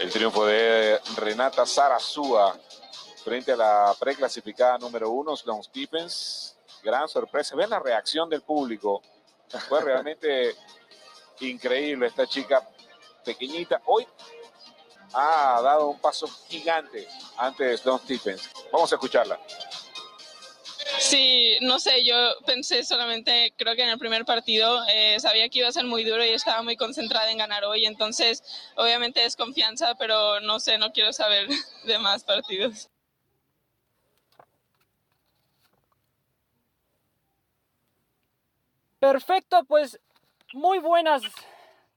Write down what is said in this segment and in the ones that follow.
El triunfo de Renata Sarazúa frente a la preclasificada número uno, Sloan Stephens. Gran sorpresa. Ven la reacción del público. Fue realmente increíble esta chica pequeñita. Hoy ha dado un paso gigante ante Sloan Stephens. Vamos a escucharla. Sí, no sé, yo pensé solamente, creo que en el primer partido eh, sabía que iba a ser muy duro y estaba muy concentrada en ganar hoy, entonces obviamente es confianza, pero no sé, no quiero saber de más partidos. Perfecto, pues muy buenas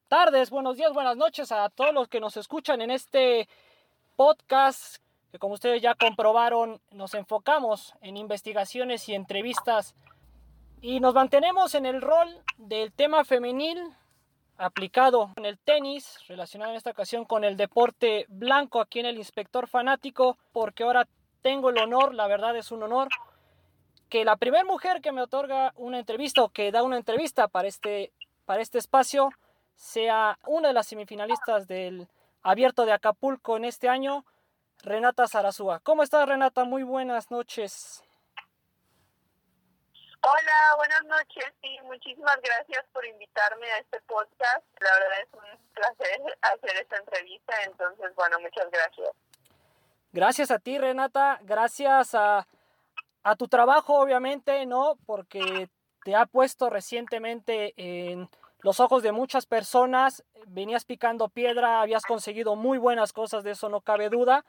tardes, buenos días, buenas noches a todos los que nos escuchan en este podcast que como ustedes ya comprobaron nos enfocamos en investigaciones y entrevistas. Y nos mantenemos en el rol del tema femenil aplicado en el tenis, relacionado en esta ocasión con el deporte blanco aquí en el Inspector Fanático, porque ahora tengo el honor, la verdad es un honor, que la primera mujer que me otorga una entrevista o que da una entrevista para este, para este espacio sea una de las semifinalistas del Abierto de Acapulco en este año, Renata Zarazúa. ¿Cómo estás, Renata? Muy buenas noches. Hola, buenas noches y muchísimas gracias por invitarme a este podcast. La verdad es un placer hacer esta entrevista, entonces, bueno, muchas gracias. Gracias a ti, Renata. Gracias a, a tu trabajo, obviamente, ¿no? Porque te ha puesto recientemente en los ojos de muchas personas. Venías picando piedra, habías conseguido muy buenas cosas, de eso no cabe duda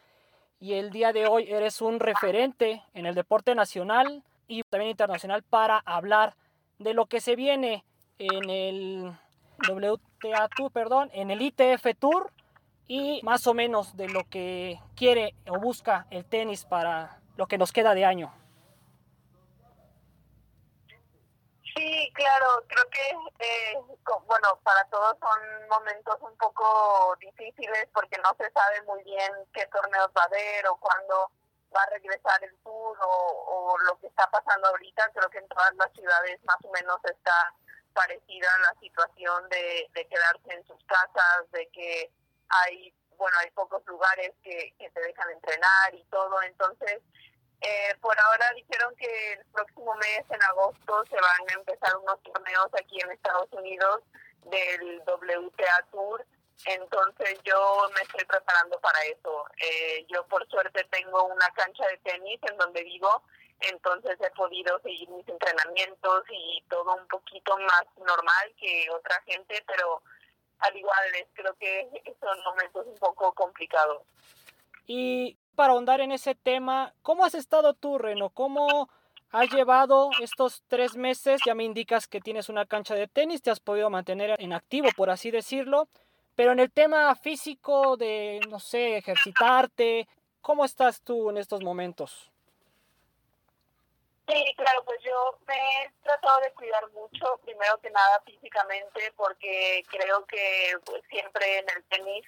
y el día de hoy eres un referente en el deporte nacional y también internacional para hablar de lo que se viene en el WTA Tour, perdón, en el ITF Tour y más o menos de lo que quiere o busca el tenis para lo que nos queda de año. Sí, claro, creo que, eh, bueno, para todos son momentos un poco difíciles porque no se sabe muy bien qué torneos va a haber o cuándo va a regresar el tour o, lo que está pasando ahorita. Creo que en todas las ciudades más o menos está parecida la situación de, de quedarse en sus casas, de que hay, bueno, hay pocos lugares que, que te dejan entrenar y todo. Entonces, eh, por ahora dijeron que el próximo mes, en agosto, se van a empezar unos torneos aquí en Estados Unidos del WTA Tour. Entonces yo me estoy preparando para eso. Eh, yo por suerte tengo una cancha de tenis en donde vivo, entonces he podido seguir mis entrenamientos y todo un poquito más normal que otra gente, pero al igual creo que son momentos un poco complicados. Y para ahondar en ese tema, ¿cómo has estado tú, Reno? ¿Cómo has llevado estos tres meses? Ya me indicas que tienes una cancha de tenis, te has podido mantener en activo, por así decirlo. Pero en el tema físico de, no sé, ejercitarte, ¿cómo estás tú en estos momentos? Sí, claro, pues yo me he tratado de cuidar mucho, primero que nada físicamente, porque creo que pues, siempre en el tenis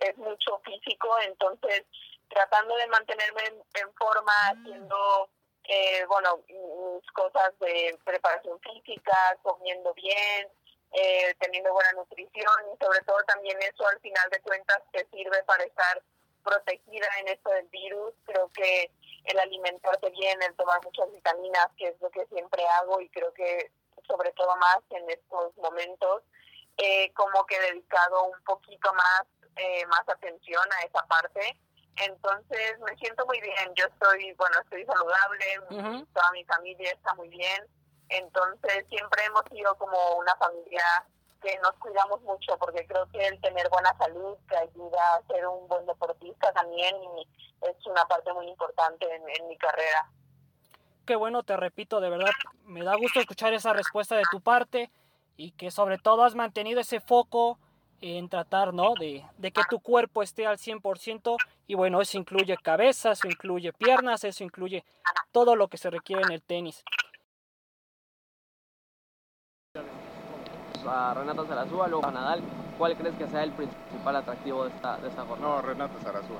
es mucho físico, entonces tratando de mantenerme en, forma, mm. haciendo, eh, bueno, mis cosas de preparación física, comiendo bien, eh, teniendo buena nutrición y sobre todo también eso al final de cuentas te sirve para estar protegida en esto del virus. Creo que el alimentarte bien, el tomar muchas vitaminas, que es lo que siempre hago y creo que sobre todo más en estos momentos, eh, como que he dedicado un poquito más, eh, más atención a esa parte entonces me siento muy bien, yo estoy, bueno, estoy saludable, toda mi familia está muy bien, entonces siempre hemos sido como una familia que nos cuidamos mucho porque creo que el tener buena salud te ayuda a ser un buen deportista también y es una parte muy importante en, en mi carrera. Qué bueno, te repito, de verdad, me da gusto escuchar esa respuesta de tu parte y que sobre todo has mantenido ese foco en tratar, ¿no? De, de, que tu cuerpo esté al 100% y bueno, eso incluye cabeza, eso incluye piernas, eso incluye todo lo que se requiere en el tenis. A Renata Zarazúa, luego a Nadal, ¿cuál crees que sea el principal atractivo de esta, de esta jornada? No, Renata Zarazúa.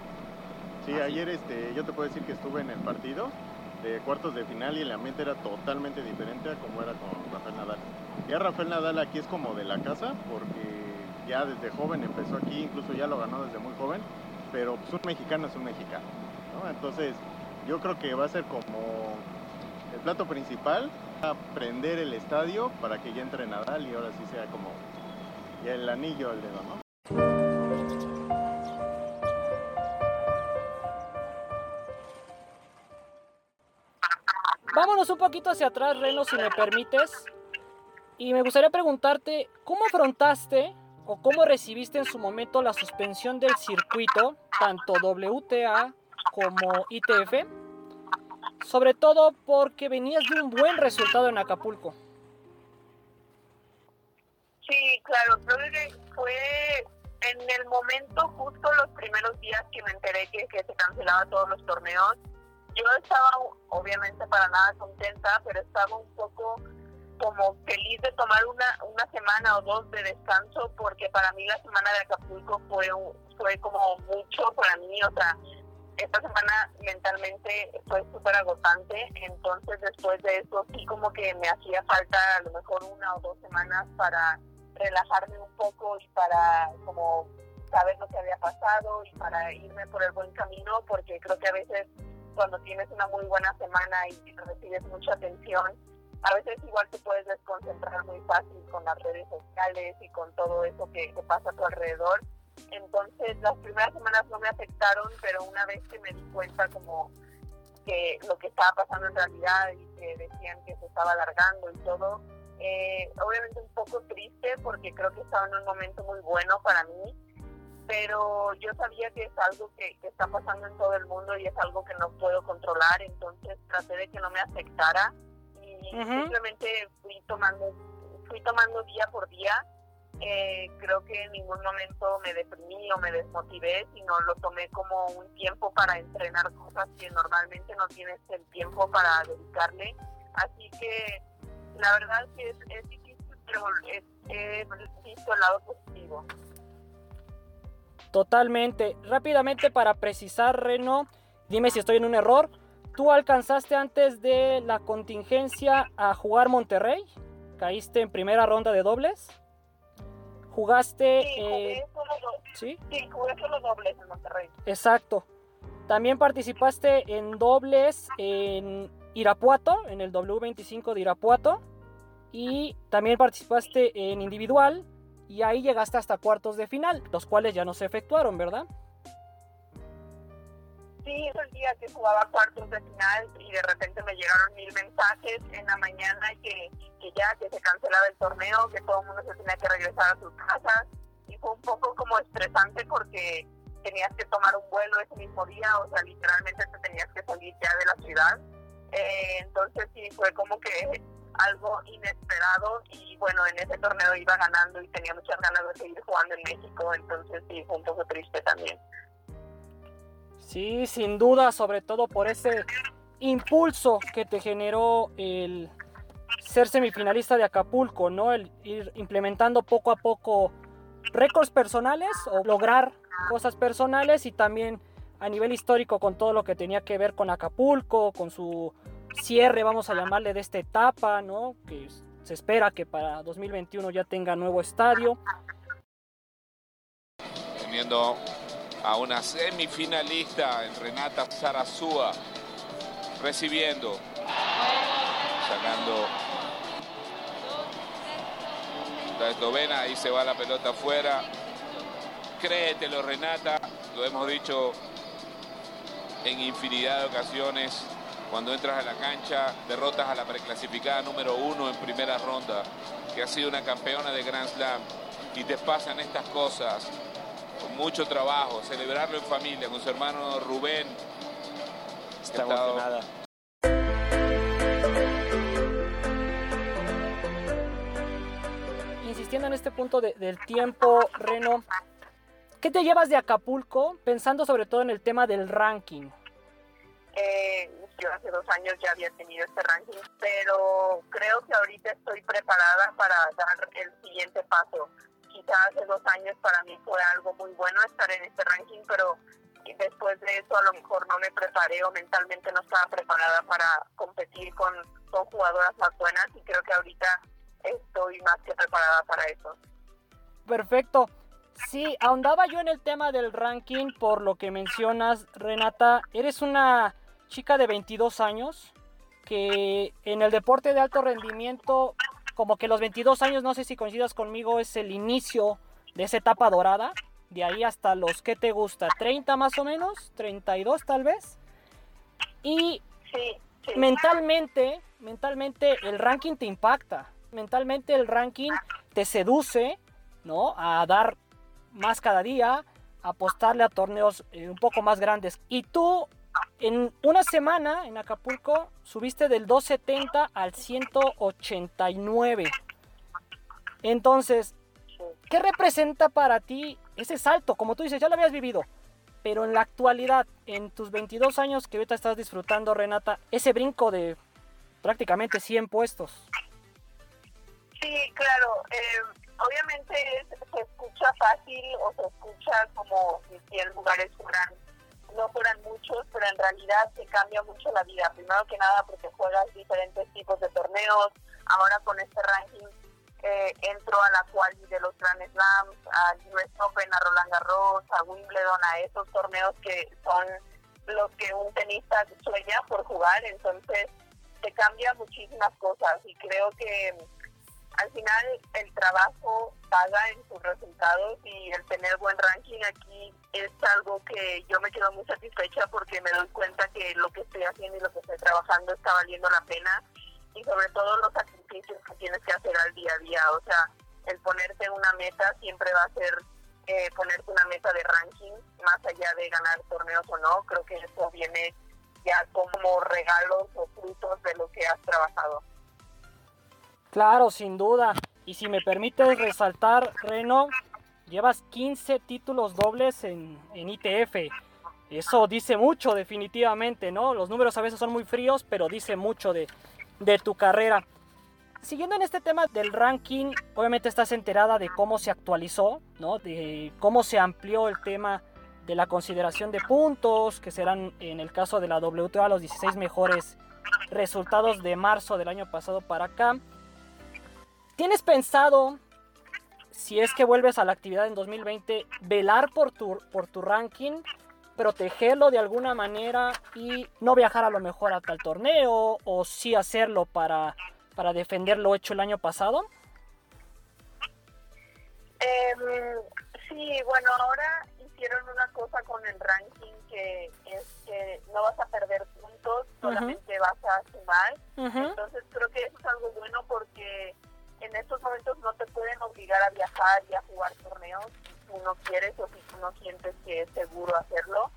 Sí, ¿Ah, ayer este, yo te puedo decir que estuve en el partido de cuartos de final y el ambiente era totalmente diferente a como era con Rafael Nadal. Ya Rafael Nadal aquí es como de la casa porque ya desde joven empezó aquí, incluso ya lo ganó desde muy joven, pero pues, un mexicano es un mexicano, ¿no? Entonces yo creo que va a ser como el plato principal, prender el estadio para que ya entre Nadal y ahora sí sea como el anillo al dedo, ¿no? Vámonos un poquito hacia atrás, Reno, si me permites. Y me gustaría preguntarte, ¿cómo afrontaste o cómo recibiste en su momento la suspensión del circuito, tanto WTA como ITF? Sobre todo porque venías de un buen resultado en Acapulco. Sí, claro, creo fue en el momento, justo los primeros días que me enteré que, que se cancelaban todos los torneos, yo estaba obviamente para nada contenta, pero estaba un poco como feliz de tomar una, una semana o dos de descanso porque para mí la semana de Acapulco fue, fue como mucho para mí, o sea, esta semana mentalmente fue súper agotante, entonces después de eso sí como que me hacía falta a lo mejor una o dos semanas para relajarme un poco y para como saber lo que había pasado y para irme por el buen camino porque creo que a veces cuando tienes una muy buena semana y recibes mucha atención, a veces igual te puedes desconcentrar muy fácil con las redes sociales y con todo eso que, pasa a tu alrededor. Entonces las primeras semanas no me afectaron, pero una vez que me di cuenta como que lo que estaba pasando en realidad y que decían que se estaba alargando y todo, eh, obviamente un poco triste porque creo que estaba en un momento muy bueno para mí pero yo sabía que es algo que, está pasando en todo el mundo y es algo que no puedo controlar, entonces traté de que no me afectara y simplemente fui tomando, fui tomando día por día. Eh, creo que en ningún momento me deprimí o me desmotivé, sino lo tomé como un tiempo para entrenar cosas que normalmente no tienes el tiempo para dedicarle. Así que la verdad que es, es difícil, pero he visto el lado positivo. Totalmente. Rápidamente para precisar, Reno, dime si estoy en un error. ¿Tú alcanzaste antes de la contingencia a jugar Monterrey? ¿Caíste en primera ronda de dobles? ¿Jugaste? Sí, eh, ¿sí? sí, jugué solo dobles en Monterrey. Exacto. También participaste en dobles en Irapuato, en el W25 de Irapuato. Y también participaste en individual y ahí llegaste hasta cuartos de final, los cuales ya no se efectuaron, ¿verdad? Sí, es el día que jugaba cuartos de final y de repente me llegaron mil mensajes en la mañana que, que ya, que se cancelaba el torneo, que todo el mundo se tenía que regresar a sus casas y fue un poco como estresante porque tenías que tomar un vuelo ese mismo día, o sea, literalmente te tenías que salir ya de la ciudad. Eh, entonces sí, fue como que algo inesperado y bueno, en ese torneo iba ganando y tenía muchas ganas de seguir jugando en México, entonces sí, fue un poco triste también. Sí, sin duda, sobre todo por ese impulso que te generó el ser semifinalista de Acapulco, ¿no? El ir implementando poco a poco récords personales o lograr cosas personales y también a nivel histórico con todo lo que tenía que ver con Acapulco, con su cierre, vamos a llamarle, de esta etapa, ¿no? Que se espera que para 2021 ya tenga nuevo estadio. Teniendo a una semifinalista en Renata Zarazúa, recibiendo, sacando la eslovena, ahí se va la pelota afuera. Créetelo, Renata, lo hemos dicho en infinidad de ocasiones cuando entras a la cancha, derrotas a la preclasificada número uno en primera ronda, que ha sido una campeona de Grand Slam, y te pasan estas cosas mucho trabajo, celebrarlo en familia, con su hermano Rubén. Está emocionada. Insistiendo en este punto del tiempo, Reno, ¿qué te llevas de Acapulco pensando sobre todo en el tema del ranking? Eh, yo hace dos años ya había tenido este ranking, pero creo que ahorita estoy preparada para dar el siguiente paso. Quizás hace dos años para mí fue algo muy bueno estar en este ranking, pero después de eso a lo mejor no me preparé o mentalmente no estaba preparada para competir con, con jugadoras más buenas y creo que ahorita estoy más que preparada para eso. Perfecto. Sí, ahondaba yo en el tema del ranking por lo que mencionas, Renata. Eres una chica de 22 años que en el deporte de alto rendimiento, como que los 22 años, no sé si coincidas conmigo, es el inicio de esa etapa dorada. De ahí hasta los que te gusta, 30 más o menos, 32 tal vez. Y mentalmente, mentalmente el ranking te impacta. Mentalmente el ranking te seduce, ¿no? A dar más cada día, apostarle a torneos eh, un poco más grandes. Y tú en una semana en Acapulco subiste del 270 al 189. Entonces, ¿qué representa para ti ese salto? Como tú dices, ya lo habías vivido. Pero en la actualidad, en tus 22 años que ahorita estás disfrutando, Renata, ese brinco de prácticamente 100 puestos. Sí, claro. Eh, obviamente se escucha fácil o se escucha como si 100 lugares fueran, no fueran muchos, pero en realidad se cambia mucho la vida. Primero que nada porque juegas diferentes tipos de torneos. Ahora con este ranking eh, entro a la cual de los Grand Slams, a US Open, a Roland Garros, a Wimbledon, a esos torneos que son los que un tenista sueña por jugar. Entonces se cambia muchísimas cosas y creo que al final el trabajo paga en sus resultados y el tener buen ranking aquí es algo que yo me quedo muy satisfecha porque me doy cuenta que lo que estoy haciendo y lo que estoy trabajando está valiendo la pena y sobre todo los sacrificios que tienes que hacer al día a día. O sea, el ponerte una meta siempre va a ser eh, ponerte una meta de ranking más allá de ganar torneos o no. Creo que eso viene ya como regalos o frutos de lo que has trabajado. Claro, sin duda. Y si me permites resaltar, Reno, llevas 15 títulos dobles en, ITF. Eso dice mucho definitivamente, ¿no? Los números a veces son muy fríos, pero dice mucho de, de tu carrera. Siguiendo en este tema del ranking, obviamente estás enterada de cómo se actualizó, ¿no? De cómo se amplió el tema de la consideración de puntos, que serán en el caso de la WTA los 16 mejores resultados de marzo del año pasado para acá. ¿Tienes pensado, si es que vuelves a la actividad en 2020, velar por tu, por tu ranking, protegerlo de alguna manera y no viajar a lo mejor a tal torneo o sí hacerlo para, para defender lo hecho el año pasado? Em, sí, bueno, ahora hicieron una cosa con el ranking que es que no vas a perder puntos, solamente vas a sumar. Entonces creo que eso es algo bueno porque en estos momentos no te pueden obligar a viajar y a jugar torneos si tú no quieres o si tú no sientes que es seguro hacerlo.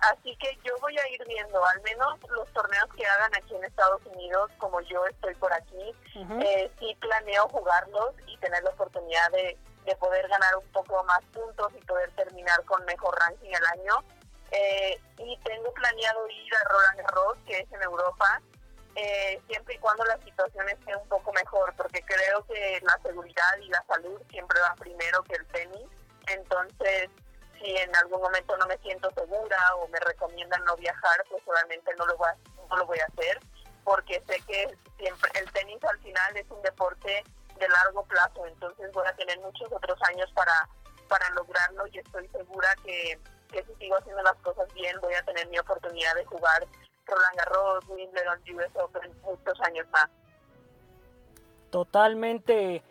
Así que yo voy a ir viendo, al menos los torneos que hagan aquí en Estados Unidos, como yo estoy por aquí, eh, sí planeo jugarlos y tener la oportunidad de, de, poder ganar un poco más puntos y poder terminar con mejor ranking el año. Eh, y tengo planeado ir a Roland Garros, que es en Europa, eh, siempre y cuando la situación esté un poco mejor, porque creo que la seguridad y la salud siempre va primero que el tenis. Entonces, si en algún momento no me siento segura o me recomiendan no viajar, pues obviamente no lo voy a, no lo voy a hacer, porque sé que siempre el tenis al final es un deporte de largo plazo, entonces voy a tener muchos otros años para, para lograrlo y estoy segura que, que si sigo haciendo las cosas bien voy a tener mi oportunidad de jugar Roland Garros, Wimbledon, US Open, muchos años más. Totalmente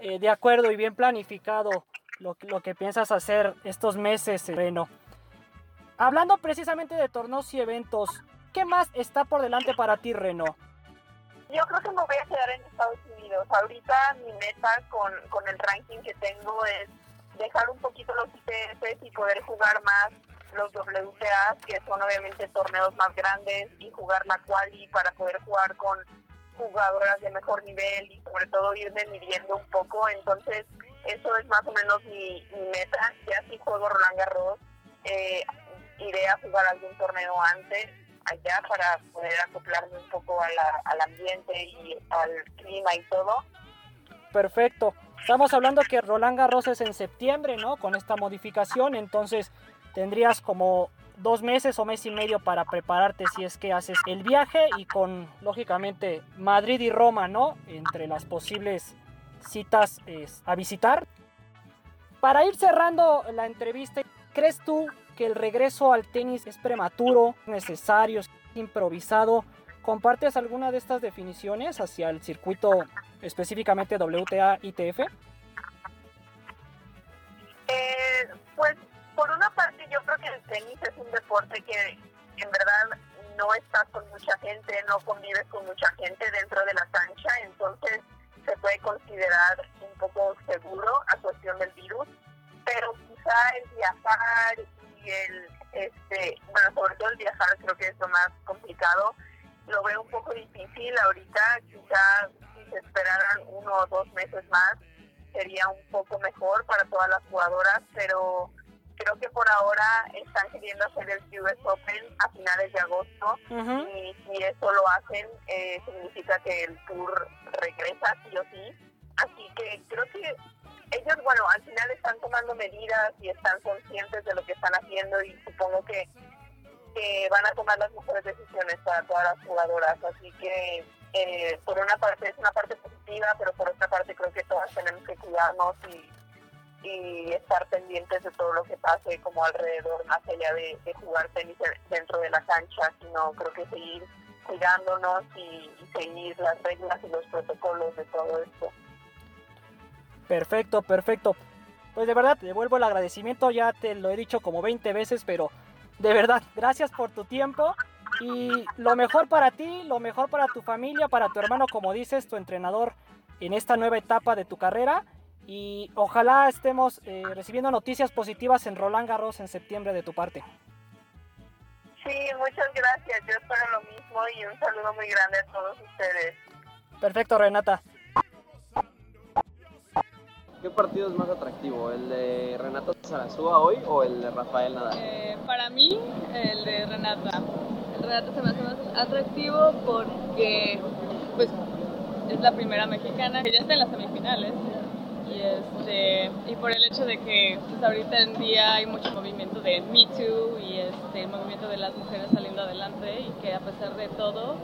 eh, de acuerdo y bien planificado lo, lo que piensas hacer estos meses, Reno. Hablando precisamente de torneos y eventos, ¿qué más está por delante para ti, Reno? Yo creo que me voy a quedar en Estados Unidos. Ahorita mi meta con, con el ranking que tengo es dejar un poquito los ITFs y poder jugar más los WTA, que son obviamente torneos más grandes, y jugar la quali para poder jugar con jugadoras de mejor nivel y sobre todo irme midiendo un poco. Entonces, eso es más o menos mi, meta. Ya si juego Roland Garros, eh, iré a jugar algún torneo antes allá para poder acoplarme un poco al ambiente y al clima y todo. Perfecto. Estamos hablando que Roland Garros es en septiembre, ¿no? Con esta modificación, entonces tendrías como dos meses o mes y medio para prepararte si es que haces el viaje y con lógicamente Madrid y Roma, ¿no? Entre las posibles citas a visitar. para ir cerrando la entrevista, ¿crees tú que el regreso al tenis es prematuro, necesario, improvisado? ¿Compartes alguna de estas definiciones hacia el circuito específicamente WTA ITF? Tenis es un deporte que en verdad no estás con mucha gente, no convives con mucha gente dentro de la cancha, entonces se puede considerar un poco seguro a cuestión del virus, pero quizá el viajar y el, este, bueno, sobre todo el viajar creo que es lo más complicado, lo veo un poco difícil ahorita, quizá si se esperaran uno o dos meses más sería un poco mejor para todas las jugadoras, pero creo que por ahora están queriendo hacer el US Open a finales de agosto y si eso lo hacen eh, significa que el tour regresa sí o sí. Así que creo que ellos, bueno, al final están tomando medidas y están conscientes de lo que están haciendo y supongo que, que van a tomar las mejores decisiones para todas las jugadoras. Así que eh, por una parte es una parte positiva, pero por otra parte creo que todas tenemos que cuidarnos y y estar pendientes de todo lo que pase como alrededor, más allá de, jugar tenis dentro de la cancha, sino creo que seguir cuidándonos y, seguir las reglas y los protocolos de todo esto. Perfecto, perfecto. Pues de verdad, te devuelvo el agradecimiento, ya te lo he dicho como 20 veces, pero de verdad, gracias por tu tiempo y lo mejor para ti, lo mejor para tu familia, para tu hermano, como dices, tu entrenador en esta nueva etapa de tu carrera y ojalá estemos eh, recibiendo noticias positivas en Roland Garros en septiembre de tu parte. Sí, muchas gracias. Yo espero lo mismo y un saludo muy grande a todos ustedes. Perfecto, Renata. ¿Qué partido es más atractivo? ¿El de Renata Zarazúa hoy o el de Rafael Nadal? Eh, para mí, el de Renata. El Renata se me hace más atractivo porque pues, es la primera mexicana que ya está en las semifinales y, este, y por el hecho de que pues, ahorita en día hay mucho movimiento de Me Too y este, el movimiento de las mujeres saliendo adelante y que a pesar de todo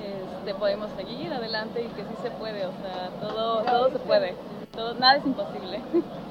este, podemos seguir adelante y que sí se puede, o sea, todo, todo se puede, todo, nada es imposible.